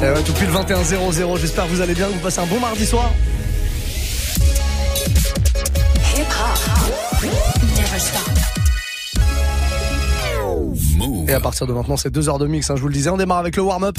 Et ouais, depuis le 21-0-0, j'espère que vous allez bien, que vous passez un bon mardi soir. Et à partir de maintenant, c'est deux heures de mix, hein, je vous le disais. On démarre avec le warm-up.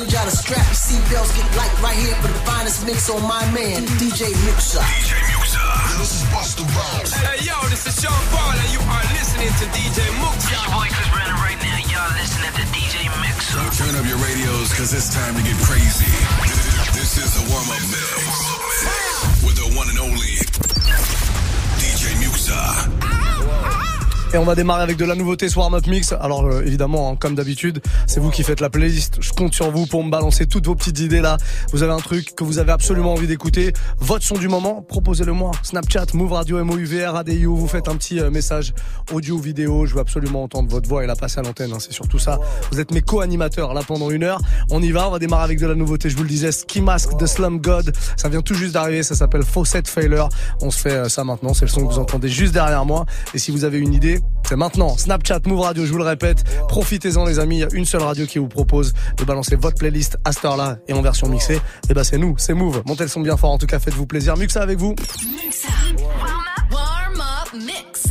Need y'all to strap your seatbelts, get light right here for the finest mix on my man, DJ Muxa. DJ Muxa. This is Busta Rhymes. Hey, yo, this is Sean Paul, and you are listening to DJ Muxa. boy Chris Brennan right now. Y'all listening to DJ Mixer. Turn up your radios because it's time to get crazy. This is the warm up mix with the one and only DJ Muxa. Et on va démarrer avec de la nouveauté ce warm-up mix. Alors euh, évidemment, hein, comme d'habitude, c'est vous qui faites la playlist. Je compte sur vous pour me balancer toutes vos petites idées là. Vous avez un truc que vous avez absolument envie d'écouter. Votre son du moment, proposez-le moi. Snapchat, Move Radio, MOUVR, ADIU. Vous faites un petit euh, message audio, vidéo. Je veux absolument entendre votre voix et la passer à l'antenne. hein. C'est surtout ça. Vous êtes mes co-animateurs là pendant une heure. On y va. On va démarrer avec de la nouveauté. Je vous le disais, Ski Mask de Slum God. Ça vient tout juste d'arriver. Ça s'appelle Faucet Failure. On se fait euh, ça maintenant. C'est le son que vous entendez juste derrière moi. Et si vous avez une idée, c'est maintenant. Snapchat, Move Radio, je vous le répète. Profitez-en les amis. Il y a une seule radio qui vous propose de balancer votre playlist à cette heure-là et en version mixée. Et ben c'est nous, c'est Move. Montez le son bien fort. En tout cas, faites-vous plaisir. Muxa avec vous. Muxa. Warm up. Warm up mix.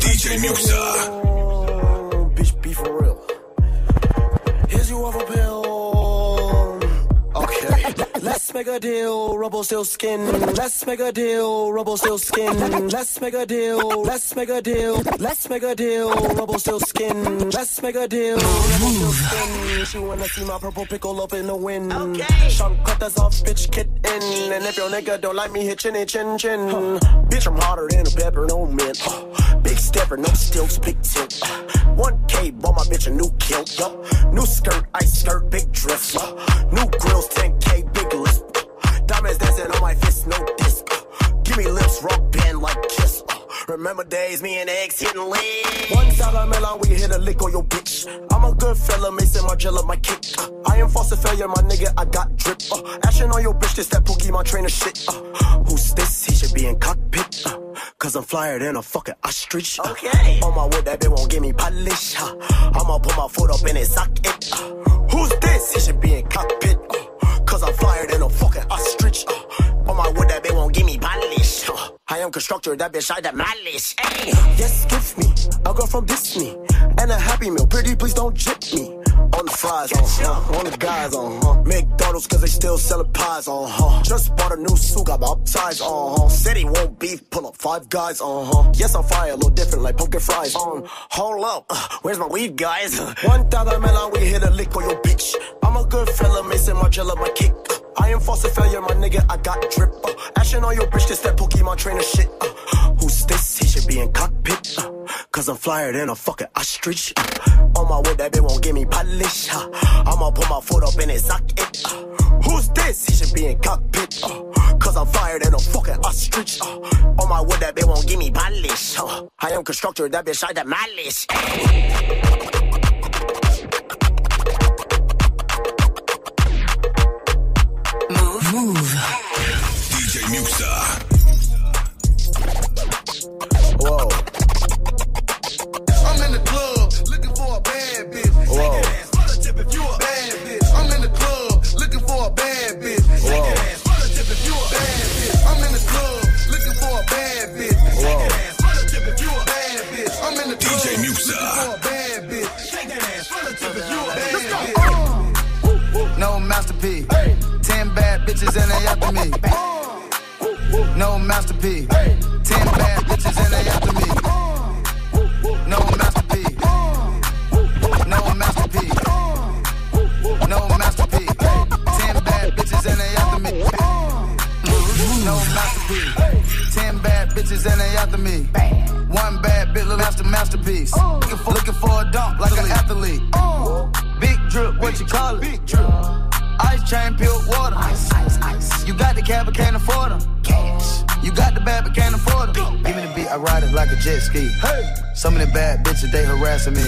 DJ Muxa. Oh, bitch, be for real. Here's Let's make a deal, rubble still skin. Let's make a deal, rubble still skin. Let's make a deal, let's make a deal. Let's make a deal, rubble still skin. Let's make a deal, rubble still skin. She wanna see my purple pickle up in the wind. Okay. Sean cut us off, bitch, get in. And if your nigga don't like me, hit chin, chin, chin. Bitch, I'm hotter than a pepper, no mint. Big stepper, no stilts, big tilt. 1K, bought my bitch a new kilt. Yup. New skirt, ice skirt, big dress. Uh, New grills, 10K, big list. Diamonds dancing on my fist, no disc. Uh, Give me lips, rock band like kiss. Uh, Remember days, me and X hitting lit. One of Milan, we hit a lick on your bitch. I'm a good fella, Maison Margiela, my kick. Uh, I am Faucet Failure, my nigga, I got drip. Uh, action on your bitch, this that Pokemon trainer shit. Uh, who's this? He should be in cockpit. Uh, Cause I'm flyer than a fucking ostrich. Uh, Okay. On my wood, that bitch won't give me polish. Uh, I'ma put my foot up in his socket. Uh, who's this? He should be in cockpit. Uh, Cause I'm flyer than a fucking ostrich. Uh, on my wood, that bitch won't give me polish. Uh, I am constructor, that bitch I demolish. Hey. Yes, give me a girl from Disney and a happy meal. Pretty, please don't jip me. On the fries, on huh? On the guys, on huh? McDonald's, cause they still selling pies, on huh? Just bought a new suit, got my baptized, on? Uh-huh. Said he won't beef, pull up five guys, on huh? Yes, I'm fire, a little different, like pumpkin fries, on. Hold up, uh, where's my weed, guys? Uh, one thousand melon, we hit a lick on your bitch. I'm a good fella, missing Maison Margiela, my kick. Uh, I am Faucet Failure, my nigga, I got drip. Uh, action on your bitch, this that Pokemon trainer shit. Uh, who's this? He should be in cockpit. Uh, Cause I'm flyer than a fucking ostrich. Uh, on my wood, that bitch won't give me polish. Uh, I'ma put my foot up in his socket. Uh, who's this? He should be in cockpit. Uh, Cause I'm flyer than a fucking ostrich. Uh, on my wood, that bitch won't give me polish. Uh, I am constructor, that bitch I demolish. DJ Masterpiece. Ten bad bitches and they after me. No masterpiece. No masterpiece. No masterpiece. Ten bad bitches and they after me. No masterpiece. Ten bad bitches and they after me. One bad bitch look master masterpiece. Looking for looking for a dunk like an athlete. Big drip, what you call it? Big drip. Ice chain, pure water. Ice, ice, ice. You got the cab, but can't afford them. Bad, but can't afford. Give me the beat, I ride it like a jet ski. Hey. Some of the bad bitches, they harassing me.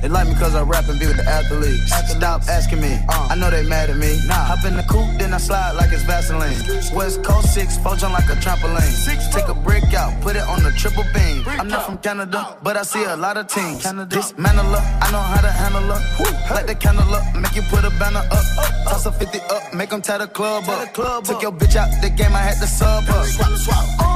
They like me cause I rap and be with the athletes. Stop asking me, I know they mad at me. Hop in the coupe, then I slide like it's Vaseline. West Coast 6, four jump like a trampoline. Six, Take a brick out, put it on the triple beam. I'm not from Canada, but I see a lot of teams. Dismantle up, I know how to handle up. Like the candle up, make you put a banner up. Toss a 50 up, make them tie the club up. Took your bitch out the game, I had to sub up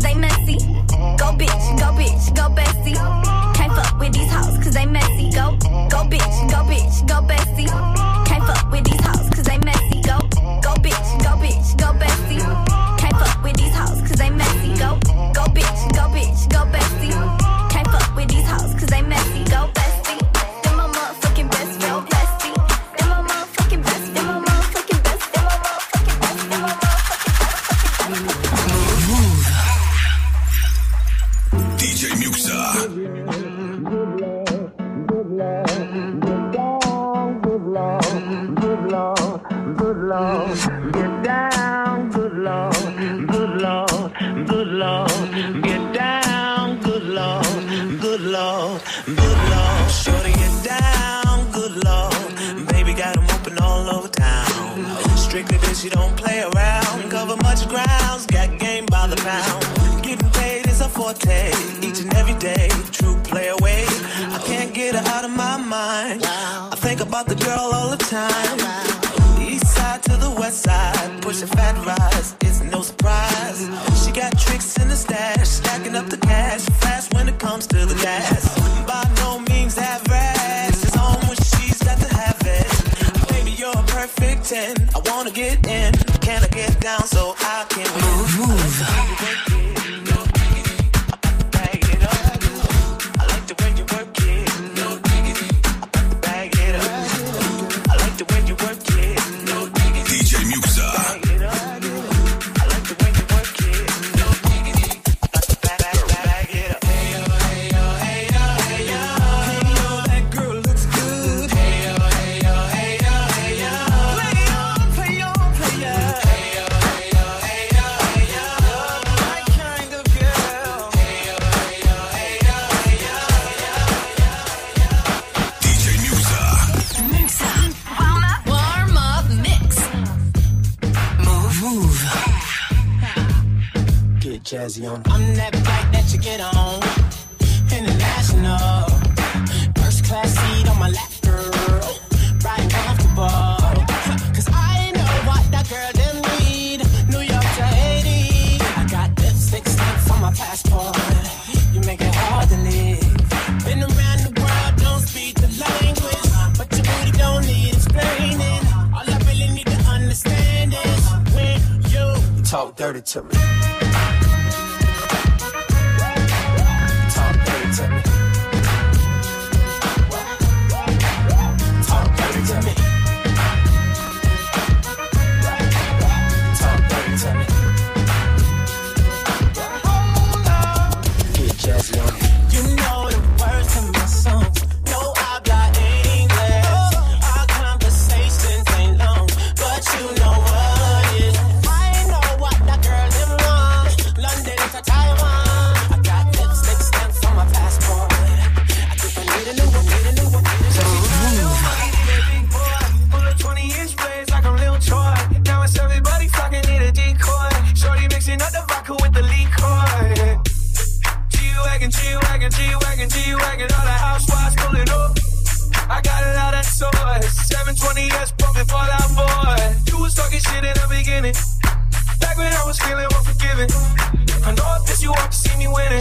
they messy. Go bitch, go bitch, go bitch. I'm that bad.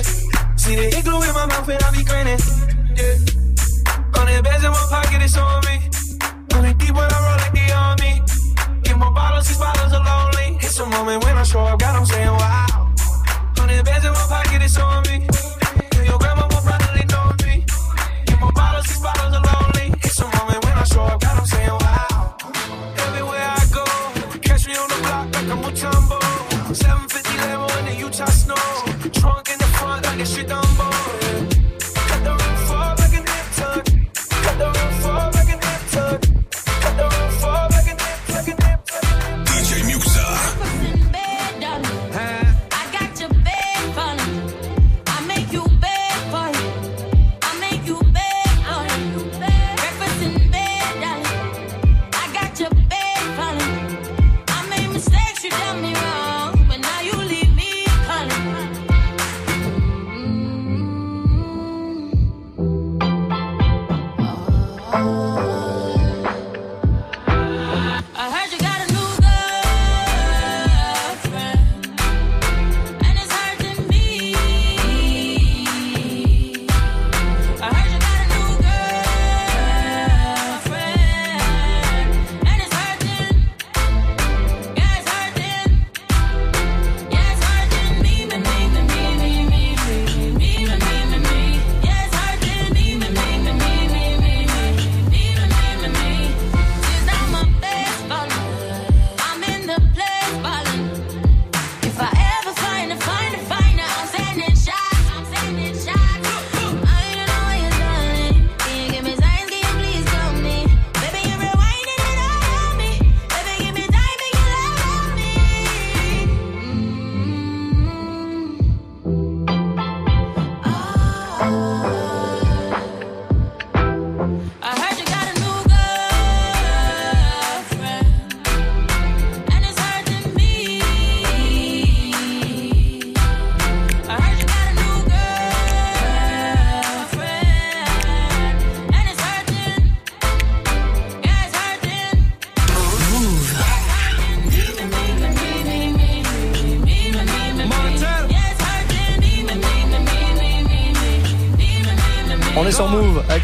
grinning. See the igloo in my mouth and I be grinning. Yeah. Hundred bands in my pocket, it's on me. Hundred deep when I roll like the army. Get more bottles, these bottles are lonely. It's a moment when I show up, God, I'm saying wow. Hundred bands in my pocket, it's on me. Yeah, your grandma will probably know me. Get more bottles, these bottles are lonely. It's a moment when I show up, God, I'm saying wow. Everywhere I go, catch me on the block like I'm a Mutombo. 750 Lambo in the Utah snow.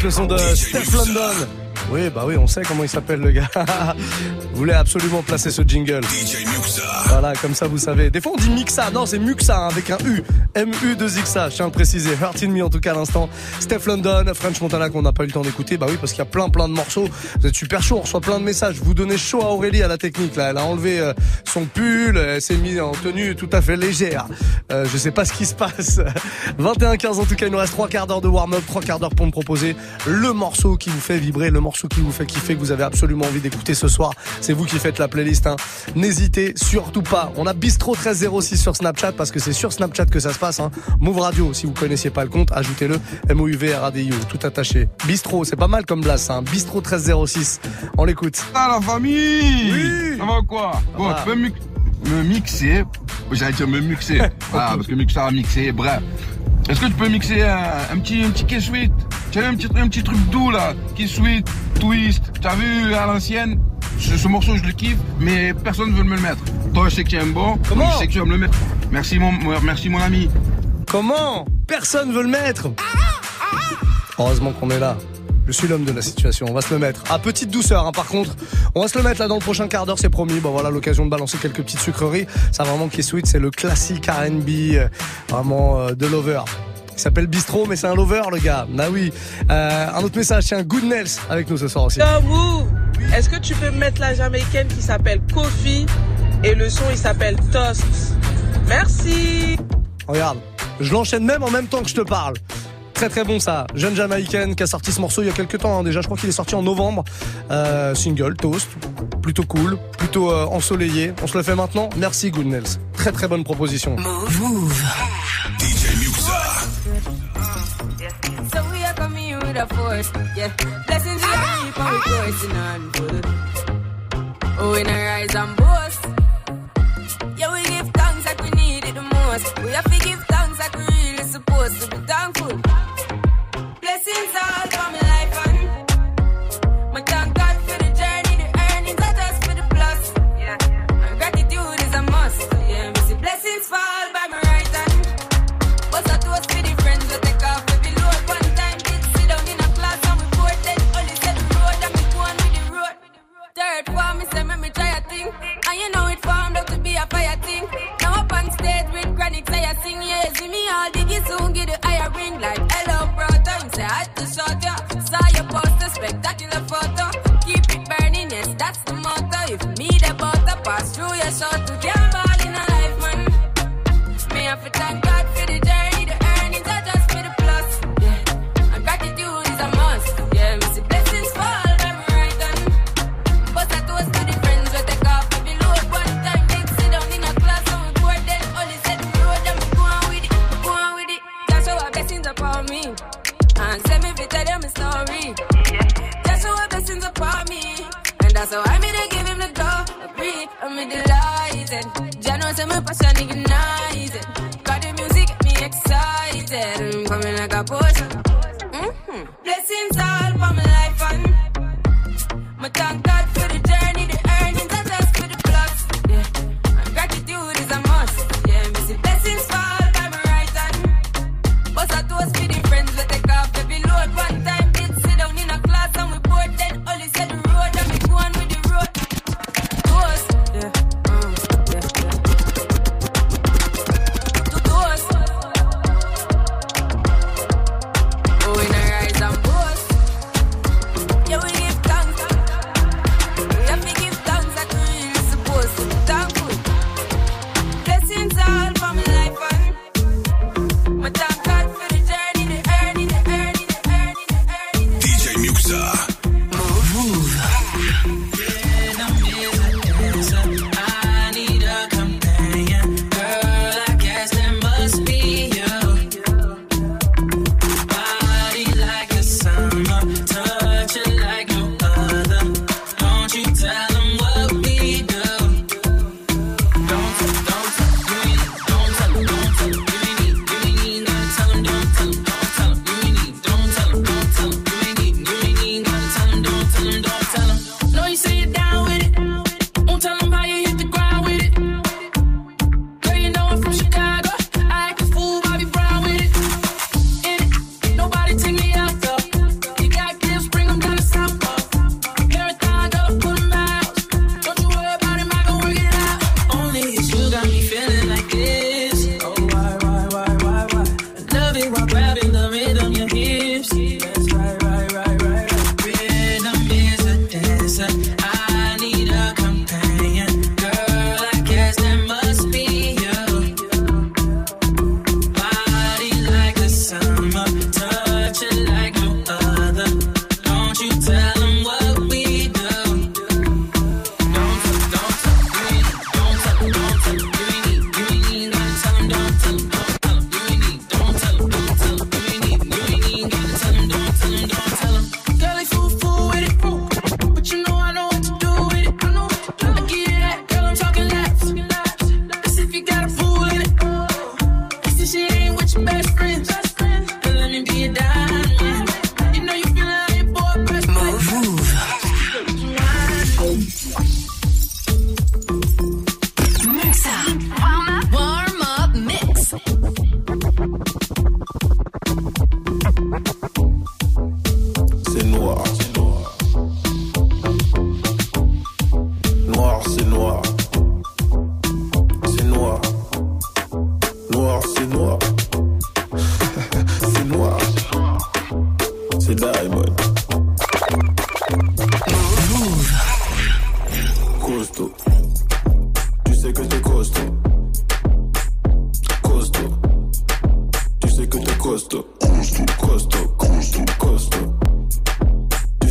Le son de Steph London. Oui, bah oui, on sait comment il s'appelle le gars. vous voulez absolument placer ce jingle. DJ Muxa. Voilà, comme ça vous savez. Des fois on dit Mixa, non c'est Muxa hein, avec un U. M-U de Zixa, je tiens à le préciser. Hurting Me en tout cas à l'instant. Steph London, French Montana qu'on n'a pas eu le temps d'écouter. Bah oui, parce qu'il y a plein plein de morceaux. Vous êtes super chaud, on reçoit plein de messages. Vous donnez chaud à Aurélie à la technique là. Elle a enlevé euh, son pull, elle s'est mise en tenue tout à fait légère. Euh, je sais pas ce qui se passe. 21-15 en tout cas, il nous reste trois quarts d'heure de warm-up, trois quarts d'heure pour me proposer le morceau qui vous fait vibrer, le morceau qui vous fait kiffer, que vous avez absolument envie d'écouter ce soir. C'est vous qui faites la playlist. Hein. N'hésitez surtout pas. On a Bistro 1306 sur Snapchat parce que c'est sur Snapchat que ça se passe. Hein. Move Radio, si vous connaissiez pas le compte, ajoutez-le. M-O-U-V-R-A-D-I-O, tout attaché. Bistro, c'est pas mal comme blast. Hein. Bistro 1306. On l'écoute. Ah la famille Oui. Ça va quoi Bon, va. tu peux mi- me mixer. J'allais dire me mixer. ah, parce que mixer a mixé, bref. Est-ce que tu peux mixer un, un petit un petit sweet Tu as un petit, un petit truc doux là, sweet, twist. Tu as vu à l'ancienne? Ce, ce morceau je le kiffe, mais personne ne veut me le mettre. Toi je sais que tu aimes bon, Comment je sais que tu vas me le mettre. Merci mon, merci mon ami. Comment Personne veut le mettre? Heureusement qu'on est là. Je suis l'homme de la situation. On va se le mettre. À petite douceur, hein, par contre. On va se le mettre là dans le prochain quart d'heure, c'est promis. Bon, voilà l'occasion de balancer quelques petites sucreries. Ça vraiment qui est sweet, c'est le classique R&B, euh, vraiment euh, de lover. Il s'appelle Bistro, mais c'est un lover, le gars. Ah oui. Euh, un autre message, tiens, Good Nels avec nous ce soir aussi. Est-ce que tu peux me mettre la jamaïcaine qui s'appelle Kofi et le son il s'appelle Toast? Merci. Regarde, je l'enchaîne même en même temps que je te parle. Très très bon ça. Jeune Jamaïcaine qui a sorti ce morceau il y a quelques temps hein, déjà. Je crois qu'il est sorti en novembre. Euh, single, toast. Plutôt cool, plutôt euh, ensoleillé. On se le fait maintenant. Merci Good Nels. Très très bonne proposition. A force, yeah. Blessings we ah, are reap and we coursing on ah, ah. full. Oh, in a rise and boast. See me all diggy soon get the higher ring like hello brother. You say I had to shot ya. Saw your poster, spectacular photo. Keep it burning, yes, that's the motto. If me the butter pass through your shot to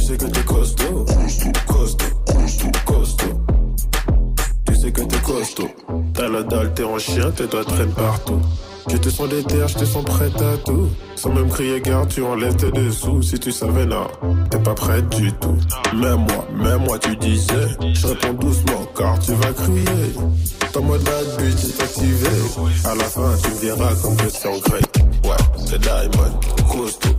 sais que t'es costaud. Costaud, costaud, costaud. Tu sais que t'es costaud. T'as la dalle, t'es en chien, tes doigts traînent partout. Je te sens déter, je te sens prête à tout. Sans même crier gare, tu enlèves tes dessous. Si tu savais, non, t'es pas prête du tout. Même moi, même moi, tu disais. Je réponds doucement, car tu vas crier. Ton mode bad bitch est activé. À la fin, tu verras comme question grec. Ouais, c'est Diamond, costaud.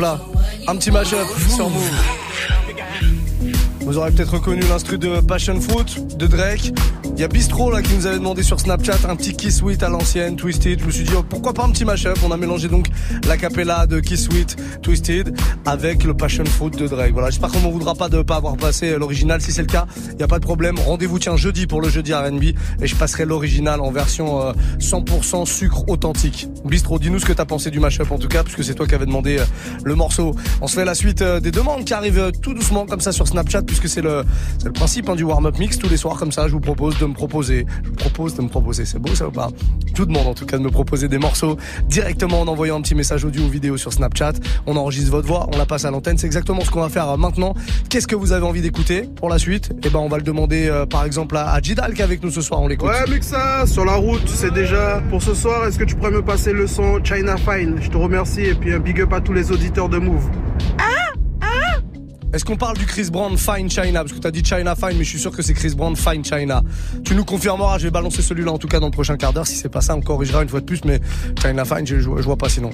Un petit mashup sur Move. Vous aurez peut-être reconnu l'instru de Passion Fruit de Drake. Il y a Bistro là qui nous avait demandé sur Snapchat un petit Kiss Sweet à l'ancienne, Twisted. Je me suis dit oh, pourquoi pas un petit mashup? On a mélangé donc la capella de Kiss Sweet, Twisted avec le Passion Fruit de Drake. Voilà, j'espère qu'on ne voudra pas de pas avoir passé l'original. Si c'est le cas, il n'y a pas de problème. Rendez-vous tiens jeudi pour le jeudi R&B et je passerai l'original en version euh, 100% sucre authentique. Bistro, dis-nous ce que t'as pensé du mashup en tout cas, puisque c'est toi qui avais demandé euh, le morceau. On se fait la suite euh, des demandes qui arrivent euh, tout doucement comme ça sur Snapchat, puisque c'est le, c'est le principe hein, du warm-up mix. Tous les soirs comme ça, je vous propose me proposer, je vous propose de me proposer, c'est beau ça ou pas Je vous demande en tout cas de me proposer des morceaux directement en envoyant un petit message audio ou vidéo sur Snapchat. On enregistre votre voix, on la passe à l'antenne. C'est exactement ce qu'on va faire euh, maintenant. Qu'est-ce que vous avez envie d'écouter pour la suite? Eh ben, on va le demander euh, par exemple à, à Jidal qui est avec nous ce soir. On l'écoute. Ouais, Muxa, sur la route, tu sais déjà. Pour ce soir, est-ce que tu pourrais me passer le son China Fine? Je te remercie et puis un big up à tous les auditeurs de Move. Est-ce qu'on parle du Chris Brown Fine China? Parce que t'as dit China Fine, mais je suis sûr que c'est Chris Brown Fine China. Tu nous confirmeras, je vais balancer celui-là en tout cas dans le prochain quart d'heure. Si c'est pas ça, on corrigera une fois de plus, mais China Fine, je, vois pas sinon.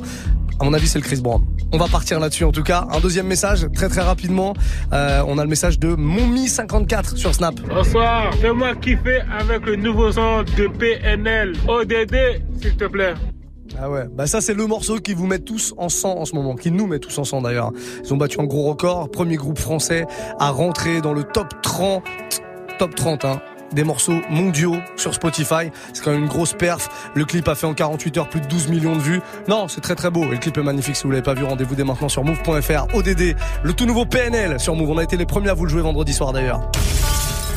À mon avis, c'est le Chris Brown. On va partir là-dessus en tout cas. Un deuxième message, très très rapidement. Euh, on a le message de Momi54 sur Snap. Bonsoir, fais-moi kiffer avec le nouveau son de PNL. ODD, s'il te plaît. Ah ouais, bah ça c'est le morceau qui vous met tous en sang en ce moment, qui nous met tous en sang d'ailleurs. Ils ont battu un gros record, premier groupe français à rentrer dans le top 30, top 30 hein, des morceaux mondiaux sur Spotify. C'est quand même une grosse perf. Le clip a fait en 48 heures plus de 12 millions de vues. Non, c'est très très beau. Et le clip est magnifique. Si vous l'avez pas vu, rendez-vous dès maintenant sur move.fr. ODD, le tout nouveau PNL sur Move. On a été les premiers à vous le jouer vendredi soir d'ailleurs.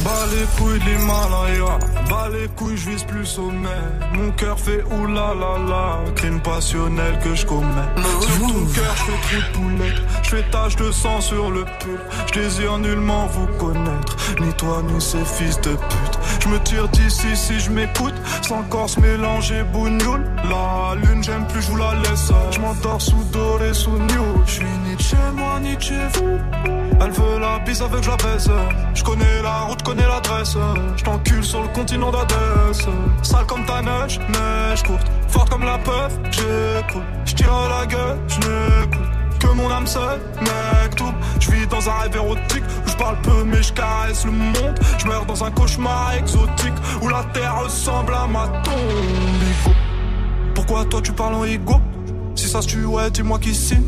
Bas les couilles de l'Himalaya, bas les couilles, je vise plus sommet. Mon cœur fait oulala la, crime passionnel que je commets. Sur ton cœur, je fais trop de poulettes, je fais tache de sang sur le pull. Je désire nullement vous connaître, ni toi ni ces fils de pute. Je me tire d'ici si je m'écoute, sans corse mélanger bougnoule. La lune, j'aime plus, je vous la laisse. Je m'endors sous doré, sous new. Je suis ni chez moi, ni de chez vous. Elle veut la bise avec la baisse. Je connais la route, connais l'adresse. Je t'encule sur le continent d'Adès. Sale comme ta neige, neige courte. Forte comme la peuf, j'écoute. Je tire à la gueule, je n'écoute. Que mon âme seule, mec tout. Je vis dans un rêve érotique je parle peu mais je caresse le monde. Je meurs dans un cauchemar exotique où la terre ressemble à ma tombe. Pourquoi toi tu parles en ego? Si ça se tue, dis-moi qui signe.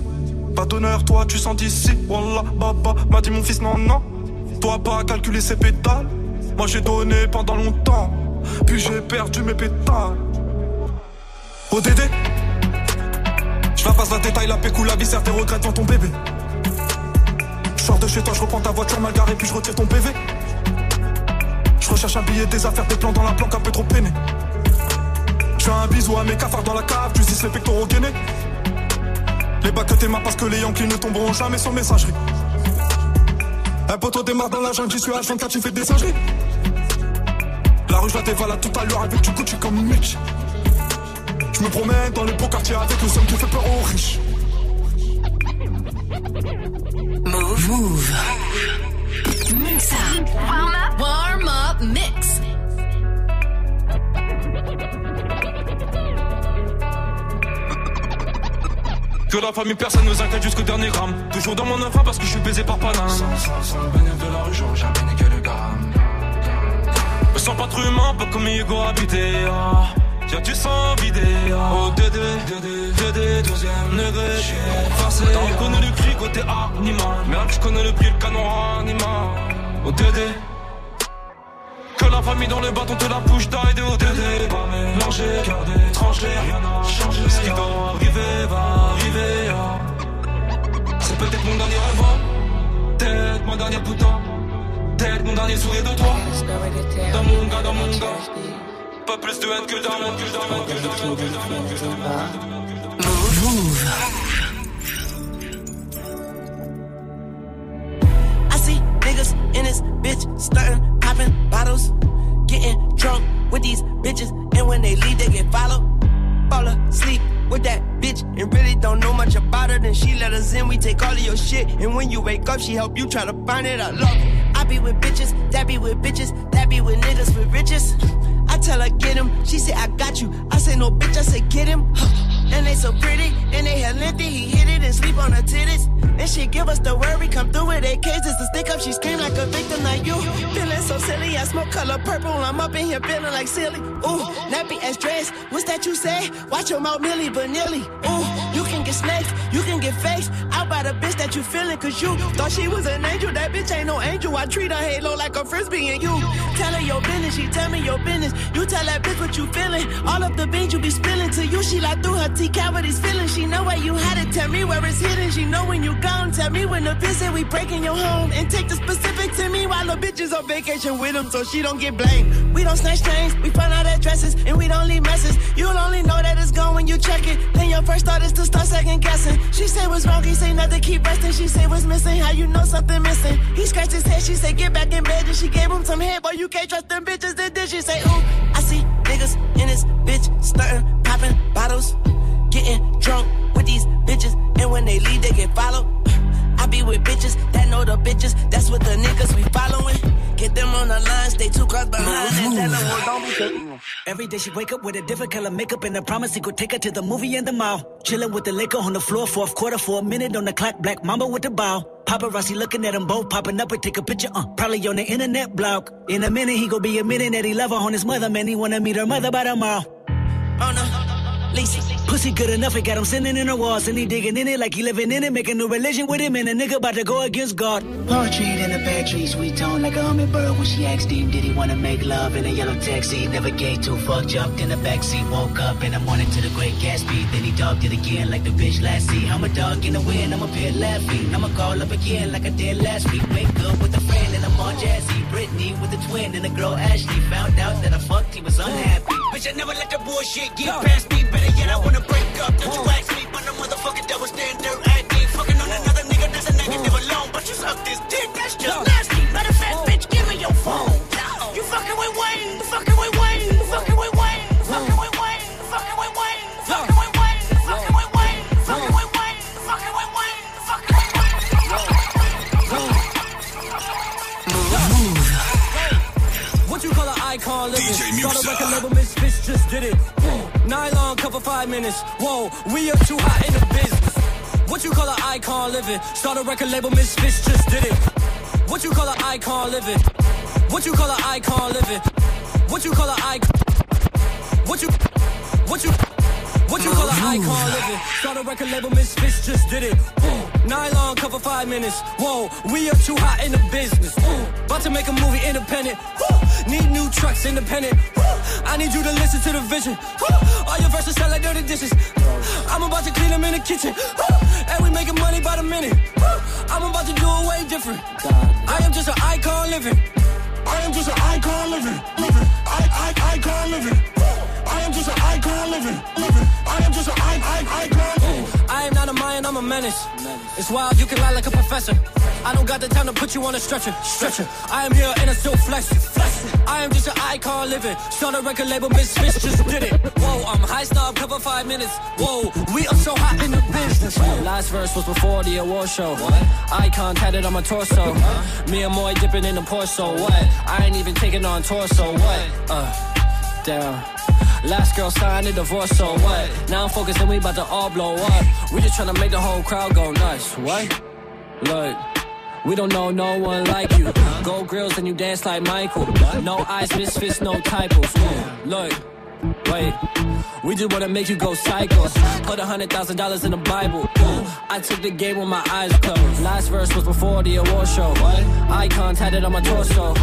Pas d'honneur, toi tu sens d'ici. Wallah, baba, m'a dit mon fils, non, non. Toi pas calculer ses pétales. Moi j'ai donné pendant longtemps. Puis j'ai perdu mes pétales. ODD Je la passe la détail, la pécou, la viscère, tes regrets dans ton bébé. Je sors de chez toi, je reprends ta voiture mal garée, puis je retire ton PV. Je recherche un billet, des affaires, des plans dans la planque un peu trop peiné. Je fais un bisou à mes cafards dans la cave, tu dis les pectoraux gainés. Les bacs que tes parce que les Yankees ne tomberont jamais sur messagerie. Un poteau démarre dans la jungle, j'y suis H24, tu fais des singeries. La rue, je la dévalade tout à l'heure avec du Gucci comme Mitch. Je me promène dans les beaux quartiers avec le somme qui fait peur aux riches. Move. Move. Mix up. Warm up. Warm up mix. Que la famille, personne nous inquiète jusqu'au dernier gramme. Toujours dans mon enfant parce que je suis baisé par Paname. Sans, sans, sans le bénéfice de la rue, j'aurais jamais le gramme. Me sens pas trop humain, pas comme Hugo habité. Ah. Du sang vidé. Ah. Oh, Dédé, Dédé, Dédé, deuxième degré. Forcé. T'as reconnu le cri côté animal. Merde, je connais le prix, le canon animal. Oh, Dédé. Que la famille dans le bâton te la bouche au Dédé. Pas mélanger, garder, trancher, rien n'a changé. Ce qui doit arriver va arriver. ah. C'est peut-être mon dernier rêve. hein. Peut-être mon dernier putain. Peut-être mon dernier sourire de toi. Dans mon gars, dans mon gars. Pas plus de haine que d'amour. Mouv'. I see niggas in this bitch stunting, popping bottles, getting drunk with these bitches, and when they leave, they get followed. Fall asleep with that bitch and really don't know much about her. Then she let us in, we take all of your shit, and when you wake up, she help you try to find it. I love it. I be with bitches, that be with bitches, that be with niggas with riches. Tell her get him, she say I got you. I say no bitch, I say get him. And they so pretty, and they hell lengthy. He hit it and sleep on her titties. And she give us the worry, come through with eight cases to stick up. She scream like a victim, like you. Feeling so silly, I smoke color purple. I'm up in here feeling like silly. Ooh, nappy as dress. What's that you say? Watch your mouth, Milli Vanilli. Ooh, snaked, you can get faked. Out by the bitch that you feeling, cause you thought she was an angel. That bitch ain't no angel. I treat her halo like a frisbee, and you tell her your business, she tell me your business. You tell that bitch what you feeling. All of the beans you be spilling to you, she like through her T cavities feeling. She know where you had it, tell me where it's hidden. She know when you gone, tell me when to visit. We breaking your home and take the specifics to me while the bitches on vacation with him, so she don't get blamed. We don't snatch chains, we find out addresses, and we don't leave messes. You'll only know that it's gone when you check it. Then your first thought is to start second guessing. She say what's wrong, he say nothing, keep resting. She say what's missing, how you know something missing. He scratched his head, she say get back in bed, and she gave him some head, boy you can't trust them bitches. Then then she say ooh, I see niggas in this bitch stunting, popping bottles, getting drunk with these bitches, and when they leave they get followed. I be with bitches that know the bitches, that's what the niggas we following. Get them on the line, stay two cars behind, and tell them well, don't be taking Every day she wake up with a different color makeup and a promise he could take her to the movie and the mall. Chilling with the liquor on the floor, fourth quarter for a minute on the clock. Black mama with the bow. Paparazzi looking at them both, popping up and take a picture. Uh, probably on the internet blog. In a minute he gon' be admitting that he love her on his mother. Man, he wanna meet her mother by tomorrow. Oh no, Lisa. Pussy good enough, it got him sitting in the walls and he digging in it like he living in it, making a religion with him and a nigga about to go against God. Poetry in a bad tree, sweet tone like a hummingbird when she asked him, did he wanna make love in a yellow taxi? Never gave two fuck, jumped in the backseat, woke up in the morning to the great Gatsby, then he dogged it again like the bitch last see. I'm a dog in the wind, I'm a pit laughing, I'ma call up again like I did last week. Wake up with a friend and I'm on jazzy, Brittany with a twin and a girl Ashley. Found out that I fucked, he was unhappy. Bitch, I never let the bullshit get past me. Better yet, I wanna what you call a icon living? Start a record label, Misfits just did it. Mm. Nylon cover five minutes. Whoa, we are too hot in the business. What you call an icon living? Start a record label, Miss Misfits just did it. What you call an icon living? What you call an icon living? What you call an icon? What you? What you? What you call an icon living? Start a record label, Misfits just did it. Nylon cover five minutes. Whoa, we are too hot in the business. About to make a movie independent. Need new trucks independent. I need you to listen to the vision. All your verses sound like dirty dishes. I'm about to clean them in the kitchen. And we making money by the minute. I'm about to do it way different. I am just an icon living. I am just an icon living. Living. I, I, icon living. I am just an icon living, living. I am just an I, I, icon. I am not a Mayan, I'm a menace. It's wild, you can lie like a professor. I don't got the time to put you on a stretcher, stretcher. I am here and I still flex, flex. I am just an icon living. Start a record label, Misfits just did it. Whoa, I'm high snob, cover five minutes. Whoa, we are so hot in the business. Last verse was before the award show. Icon tatted on my torso. Me and Moy dipping in the torso. What? I ain't even taking on torso. What? Uh, down. Last girl signed a divorce, so what? Now I'm focused and we about to all blow up. We just tryna make the whole crowd go nuts. What? Look. We don't know no one like you. Gold grills and you dance like Michael. No eyes, misfits, no typos. Look, wait. We just wanna make you go psycho. Put a hundred thousand dollars in the Bible. I took the game with my eyes closed. Last verse was before the award show. What? Icon tatted on my torso.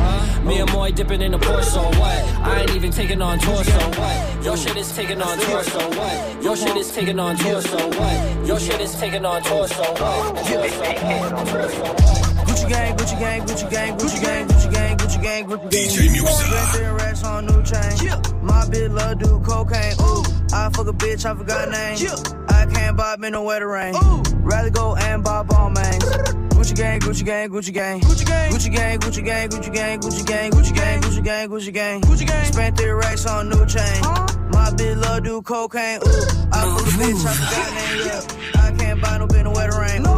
Me and Moy dipping in the torso. What? I ain't even taking on torso. What? Your shit is taking on torso. What? Your shit is taking on torso. What? Your shit is taking on torso. What? Gucci gang, Gucci gang, Gucci gang, Gucci gang, Gucci gang, Gucci gang, Gucci gang. DJ Musa. racks on new chain. My bitch love do cocaine. Ooh. I fuck a bitch, I forgot name. Yeah. I can't bob in the wetter rain. Ooh. Rather go and buy ball mains. Gucci gang, Gucci gang, Gucci gang. Gucci gang, Gucci gang, Gucci gang, Gucci gang, Gucci gang, Gucci gang, Gucci gang, Gucci gang. Gucci gang. Spent three racks on new chain. My bitch love do cocaine. Ooh. I fuck a bitch, I forgot name. Yeah. I can't buy no bin the wetter rain.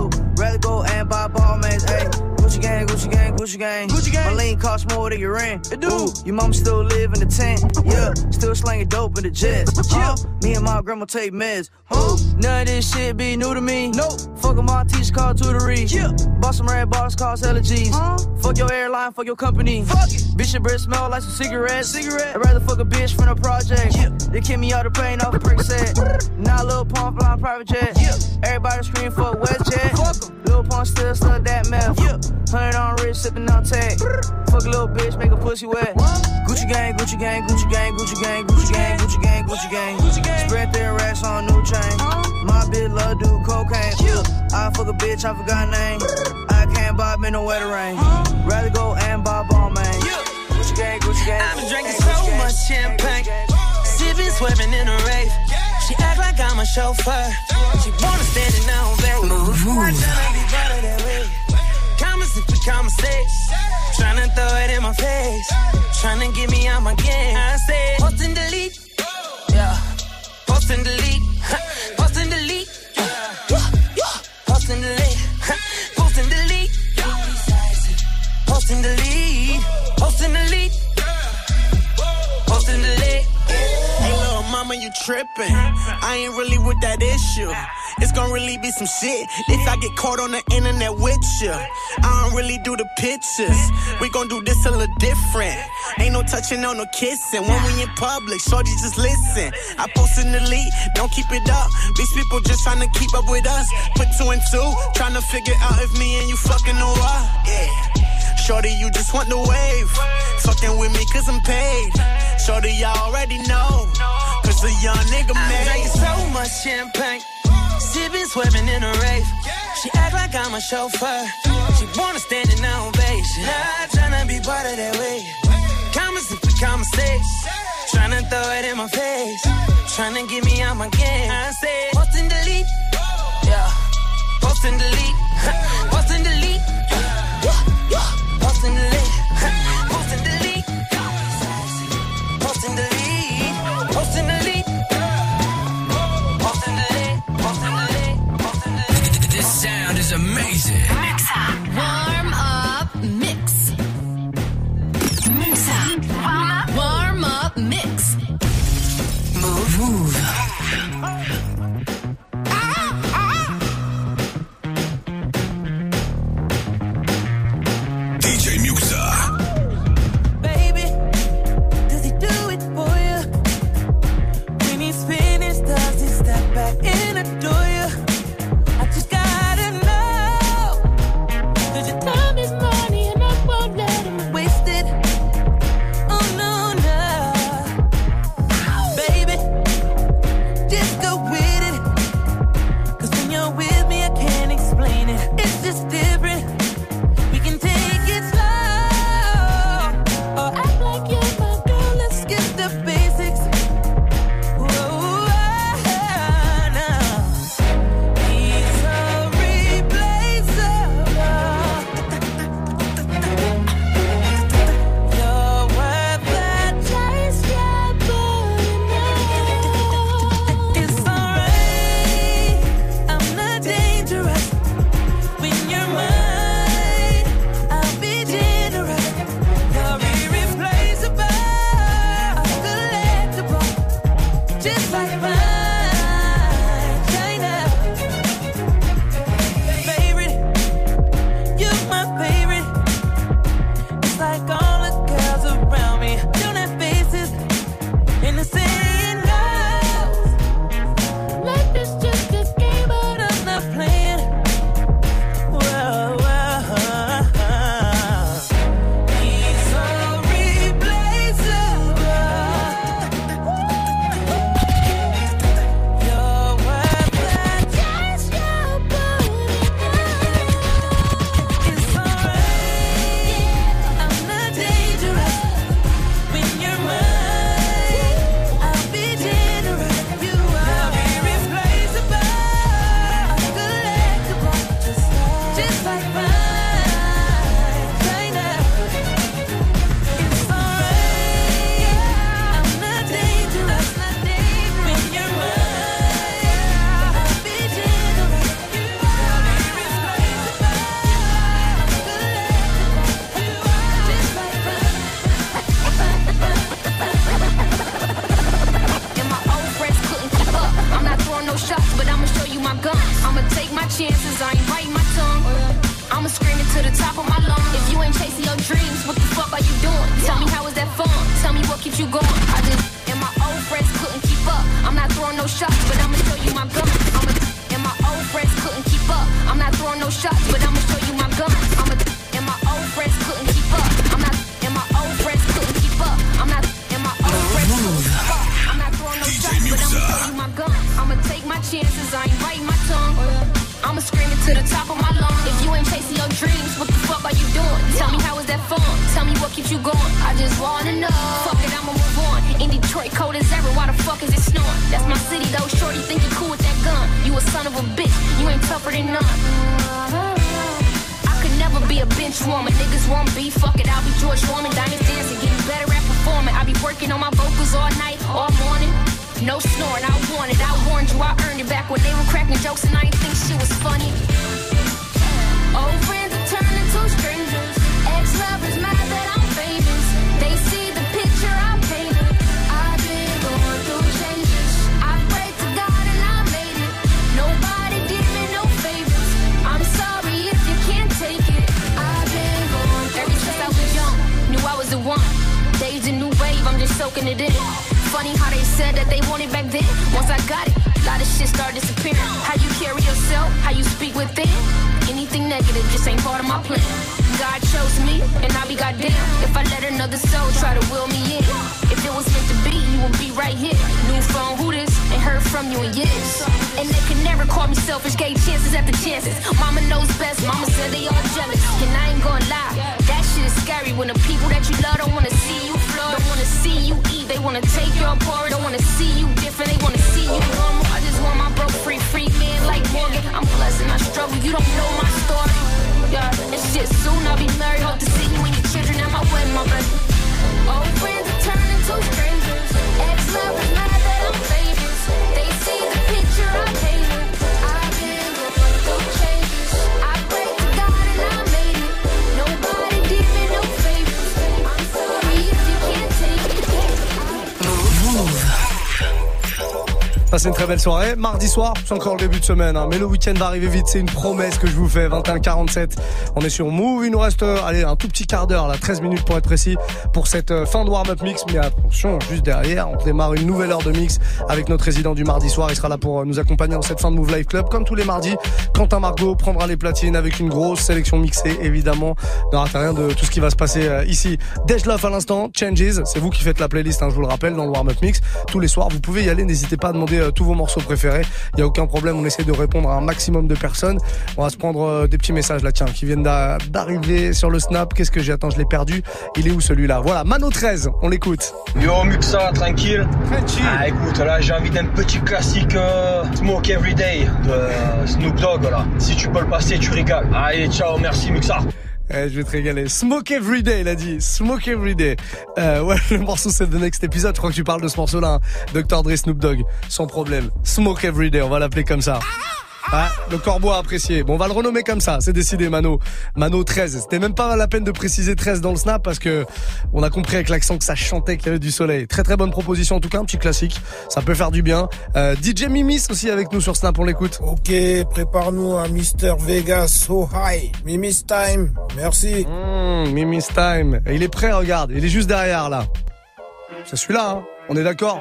By ball mains, ayy. Gucci gang, Gucci gang, Gucci gang. Gucci gang. My lean costs more than your rent. It do. Ooh, your mama still live in the tent. Yeah, still slanging dope in the jets. Yeah, me and my grandma take meds. Ooh, none of this shit be new to me. Nope. Fuck my teacher called tutory. Yeah. Bought some red bars, cost allergies. Huh? Fuck your airline, fuck your company. Fuck it. Bitch, your breath smell like some cigarettes. Cigarette. I'd rather fuck a bitch from the project. Yeah. They kick me out the plane off the brick set. Now Lil Pump flying private jet. Yeah. Everybody scream for WestJet. Fuck 'em. Lil Pump still stuck that meth. Yeah. Hundred on wrist, sipping on tag. Fuck a little bitch, make a pussy wet. Gucci gang, Gucci gang, Gucci gang, Gucci gang, Gucci gang, Gucci gang, Gucci gang. Gucci gang. Spread their racks on new chain. My bitch love do cocaine. I fuck a bitch, I forgot name. I can't buy me no wetter rain. Rather go and buy ball man. Gucci gang, Gucci gang. I've been drinking so much champagne, sipping, swerving in a rave. She act like I'm a chauffeur. She wanna stand in now, baby. Move, better that way. Conversation. Tryna throw it in my face. Tryna get me out my game. I said, post and delete. Yeah. Post and delete. Post and delete. Post and delete. Post and delete. Post and delete. Post and you tripping. I ain't really with that issue. It's gonna really be some shit if I get caught on the internet with you. I don't really do the pictures. We gon' do this a little different. Ain't no touching, no no kissing. When we in public, shorty just listen. I post in the lead, don't keep it up. These people just trying to keep up with us. Put two and two, trying to figure out if me and you fucking or what. Yeah. Shorty, you just want the wave. Fucking with me cause I'm paid. Shorty, y'all already know. Cause a young nigga I'm made. drinking so much champagne, sipping, swerving in a rave. She act like I'm a chauffeur. She wanna stand in her ovation. Not tryna be part of that wave. way. Conversation for conversation. Tryna throw it in my face. Tryna get me out my game. I said, post and delete. Yeah. Post and delete. Post and delete. Selfish, gave chances after chances. Mama knows best, mama said they all jealous. And I ain't gonna lie, that shit is scary when the people that you love don't wanna see you flourish. Don't wanna see you eat, they wanna take your part. Don't wanna see you different, they wanna see you normal. I just want my broke free, free man like Morgan. I'm blessed and I struggle, you don't know my story. Yeah, and shit, soon I'll be married. Hope to see you and your children at my wedding, my baby. Old friends are turning to strangers. Ex-lovers Passez une très belle soirée. Mardi soir, c'est encore le début de semaine, hein, mais le week-end va arriver vite. C'est une promesse que je vous fais. 21-47. On est sur Move. Il nous reste, euh, allez, un tout petit quart d'heure, là, 13 minutes pour être précis, pour cette euh, fin de warm-up mix. Mais attention, juste derrière, on démarre une nouvelle heure de mix avec notre résident du mardi soir. Il sera là pour euh, nous accompagner dans cette fin de Move Live Club, comme tous les mardis. Quentin Margot prendra les platines avec une grosse sélection mixée, évidemment. Ne ratez rien de tout ce qui va se passer ici. Dej Love à l'instant, Changes. C'est vous qui faites la playlist, hein, je vous le rappelle, dans le warm-up mix. Tous les soirs, vous pouvez y aller. N'hésitez pas à demander euh, tous vos morceaux préférés. Il y a aucun problème. On essaie de répondre à un maximum de personnes. On va se prendre euh, des petits messages là, tiens, qui viennent d'a- d'arriver sur le snap. Qu'est-ce que j'ai? Attends, je l'ai perdu. Il est où celui-là? Voilà, Mano 13. On l'écoute. Yo Muxa, tranquille Tranquille Ah écoute, là j'ai envie d'un petit classique euh, Smoke Everyday de Snoop Dogg là. Si tu peux le passer, tu régales. Allez, ciao, merci Muxa. Je vais te régaler. Smoke Everyday, il a dit. Smoke Everyday. Euh, ouais, le morceau c'est The Next Episode. Je crois que tu parles de ce morceau-là. hein. Dr. Dre, Snoop Dogg. Sans problème. Smoke Everyday, on va l'appeler comme ça. Ah, le corbeau a apprécié. Bon, on va le renommer comme ça. C'est décidé, Mano. Mano 13. C'était même pas la peine de préciser 13 dans le snap parce que on a compris avec l'accent que ça chantait qu'il y avait du soleil. Très très bonne proposition en tout cas, un petit classique. Ça peut faire du bien. Euh, DJ Mimis aussi avec nous sur Snap, on l'écoute. Ok, prépare-nous à Mr. Vegas So High. Mimis Time, merci. Mmh, Mimis Time. Et il est prêt, regarde. Il est juste derrière, là. C'est celui-là, hein. On est d'accord?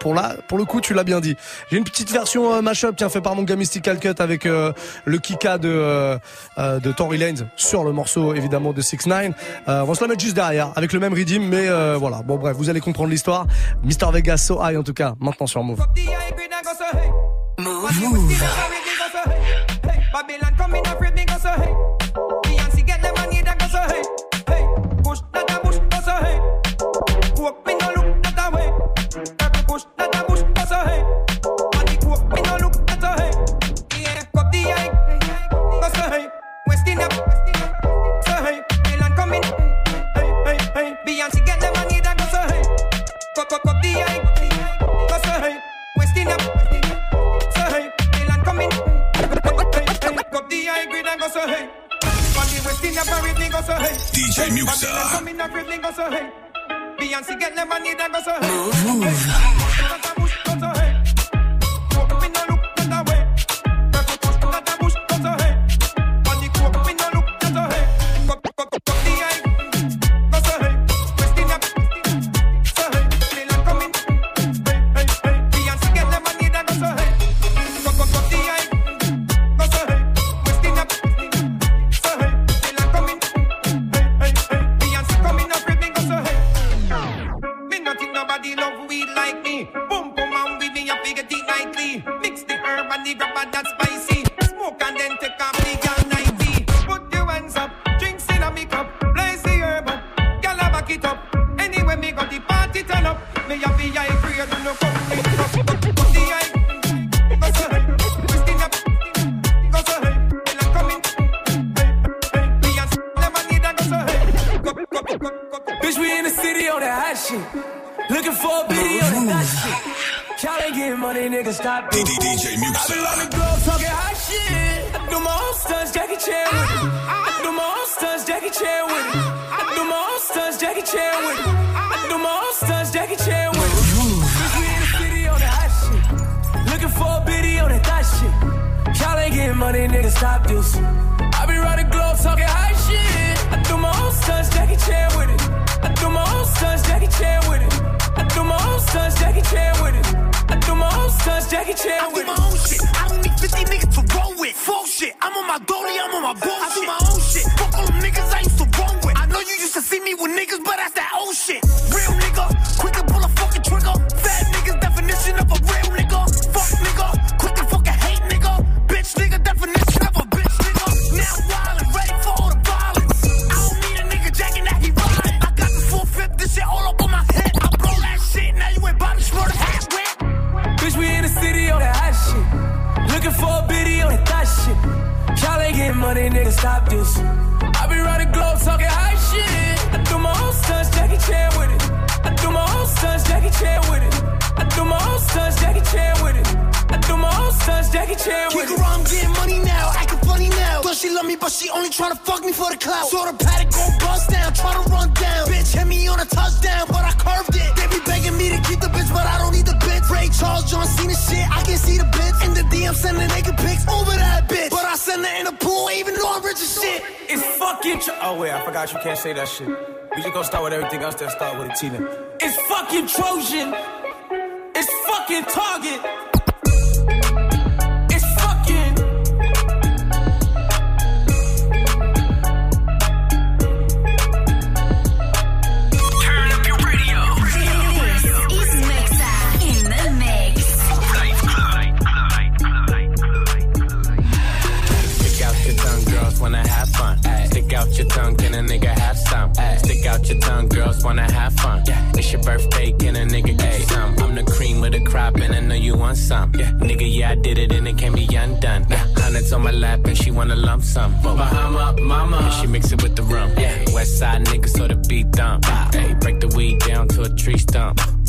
Pour, là, pour le coup, tu l'as bien dit. J'ai une petite version euh, mashup, tiens, fait par mon gars Mystical Cut avec euh, le Kika de, euh, euh, de Tory Lanez sur le morceau, évidemment, de 6 9 euh, On va se la mettre juste derrière, avec le même rythme, mais euh, voilà. Bon, bref, vous allez comprendre l'histoire. Mr. Vegas, so high, en tout cas, maintenant sur Move. Move. Babylon The parade go so hey. DJ. Babylon come in grade me go so hey. Beyonce get them money and go so hey. Move, move. The grabber that's spicy. Smoke and then take off the gal 90. Put your hands up, drinks in a me cup, blaze the herb up, gal a back it up. Anyway, me got the party turn up. Me have the high grade, do no come me up. Got the high, go so high, twisting up, go so high. Well, I'm coming, hey, hey. Me and lemonade and go so high. Go, go, go, go, go. Bitch, we in the city on that hot shit. Looking for a video on that shit. Y'all ain't getting money, nigga, stop it. Been on the globe talking hot shit. I do my own stunts, Jackie Chan with it. I do my own stunts, Jackie Chan with it. I do my own stunts, Jackie Chan with it. I do my own stunts, Jackie Chan with it. Bitch, we in the city on that hot shit. Looking for a video on that thot shit. Y'all ain't getting money, nigga, stop this. I be running globe talking hot shit. I do my own stunts, Jackie Chan with it. I do my own stunts, Jackie Chan with it. I do my own stunts, Jackie Chan with it. I do my own stunts, Jackie Chan with it. I do my own shit. Shit, I can see the bitch. In the DM, sending naked pics over that bitch. But I send her in the pool, even though I'm rich as shit. It's fucking. Tro- oh wait, I forgot you can't say that shit. We just gonna start with everything else. Then start with a Tina. It's fucking Trojan. It's fucking Target. Out your tongue, girls wanna have fun. It's your birthday, can a nigga get you some? I'm the cream of the crop, and I know you want some. Yeah. Nigga, yeah, I did it, and it can't be undone. Hundreds on my lap, and she wanna lump sum. Bahama, mama, and she mix it with the rum. Yeah. West side nigga, so the beat dump. Hey, break the weed down to a tree stump.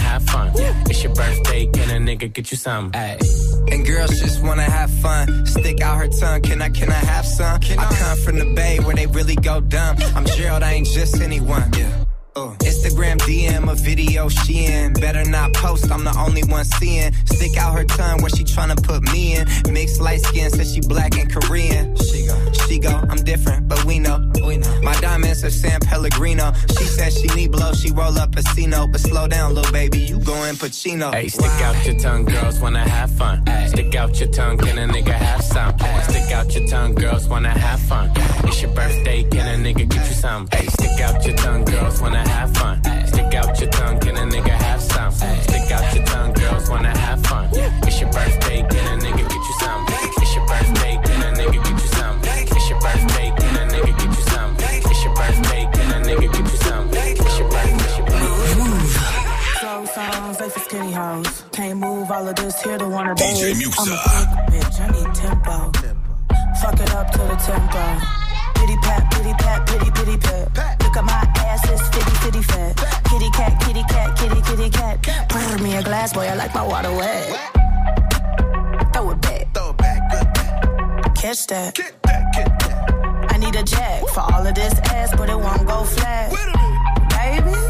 have fun. It's your birthday, can a nigga get you some? And girls just wanna have fun. Stick out her tongue, can I, can I have some? Can I come from the bay where they really go dumb. I'm Gerald, I ain't just anyone. Uh, Instagram DM a video she in. Better not post, I'm the only one seeing. Stick out her tongue where she tryna put me in. Mixed light skin, says she black and Korean. She go, she go, I'm different, Diamonds San Pellegrino. She says she need blow, she roll up a Casino. But slow down, little baby, you going Pacino. Hey, stick out your tongue, girls wanna have fun. Stick out your tongue, can a nigga have some? Stick out your tongue, girls wanna have fun. It's your birthday, can a nigga get you some? Hey, stick out your tongue, girls wanna have fun. Stick out your tongue, can a nigga have some? Stick out your tongue, girls wanna have fun. It's your birthday, can a nigga get you some? Skinny hoes. Can't move all of this here to wanna babe. I'm a big bitch, I need tempo. Fuck it up to the tempo. Pity pat, pity pat, pity pity pat. Look at my ass, it's fitty fitty fat. Kitty cat, kitty cat, kitty kitty cat. Pour me a glass, boy, I like my water wet. Throw it back. Throw it back, good back. Catch that. I need a jack for all of this ass, but it won't go flat. Baby, baby, come eat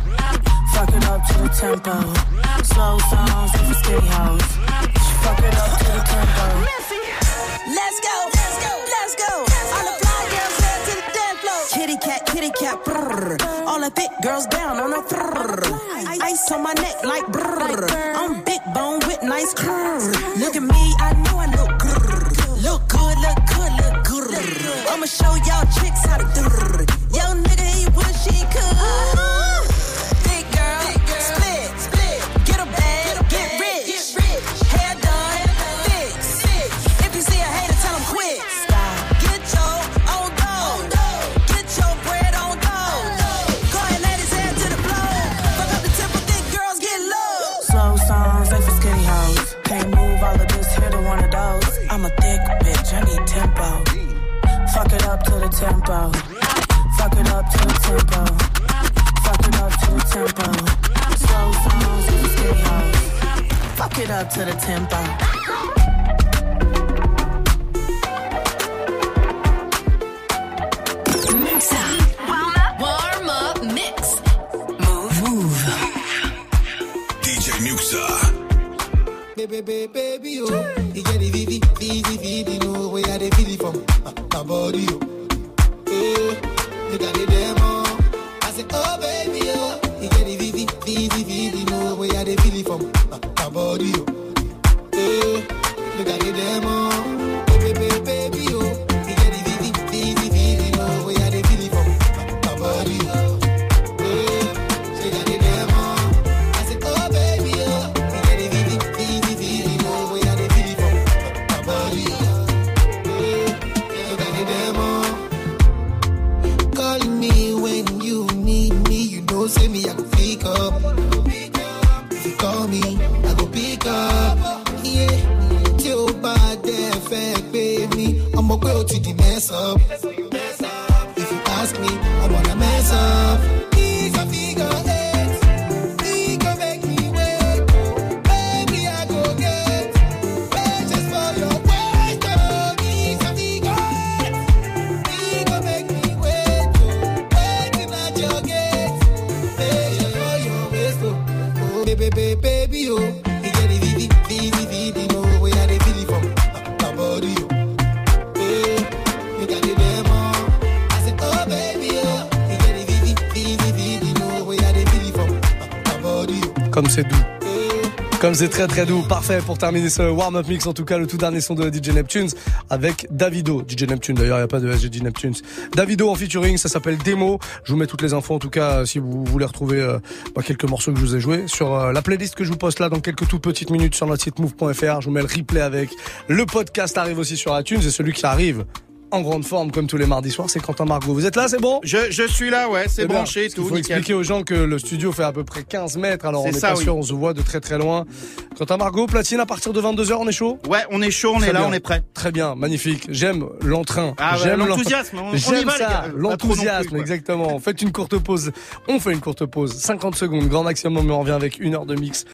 Fuck it up to the tempo. Slow songs for skinny hoes. Fuck it up to the tempo. Let's go, let's go, let's go. All the fly girls head to the dance floor. Kitty cat, kitty cat. All the thick girls down on the brrr. Ice on my neck like brrr. I'm big bone with nice curves. Look at me, I know I look grrr. Look good, look good, look good. I'ma show y'all chicks how to do. It up to the tempo. Mix up. Warm up. Warm up mix. Mouv'. Mouv'. DJ Muxxa. Baby, baby, baby, oh. You get the vivi, vivi, vivi, no way I dey feel it from my, my body, oh. Eh, you got the demo. C'est très très doux, parfait pour terminer ce warm-up mix, en tout cas le tout dernier son de DJ Neptunes avec Davido. DJ Neptune d'ailleurs, il n'y a pas de SGD Neptunes. Davido en featuring, ça s'appelle Demo. Je vous mets toutes les infos en tout cas si vous voulez retrouver euh, bah, quelques morceaux que je vous ai joués sur euh, la playlist que je vous poste là dans quelques toutes petites minutes sur notre site move.fr. Je vous mets le replay avec. Le podcast arrive aussi sur iTunes et celui qui arrive en grande forme comme tous les mardis soirs, c'est Quentin Margot. Vous êtes là, c'est bon? Je, je suis là, ouais, c'est bien, branché, qu'il tout, faut nickel. expliquer aux gens que le studio fait à peu près 15 mètres, alors on est ça, pas oui. sûr, on se voit de très très loin. Quentin Margot, platine à partir de 22h, on est chaud? Ouais, on est chaud, on Très est là, bien. on est prêt. Très bien, magnifique. J'aime l'entrain. Ah ouais, J'aime l'en- l'enthousiasme, J'aime ça, l'enthousiasme, exactement. Faites une courte pause. On fait une courte pause. 50 secondes, grand maximum, mais on revient avec une heure de mix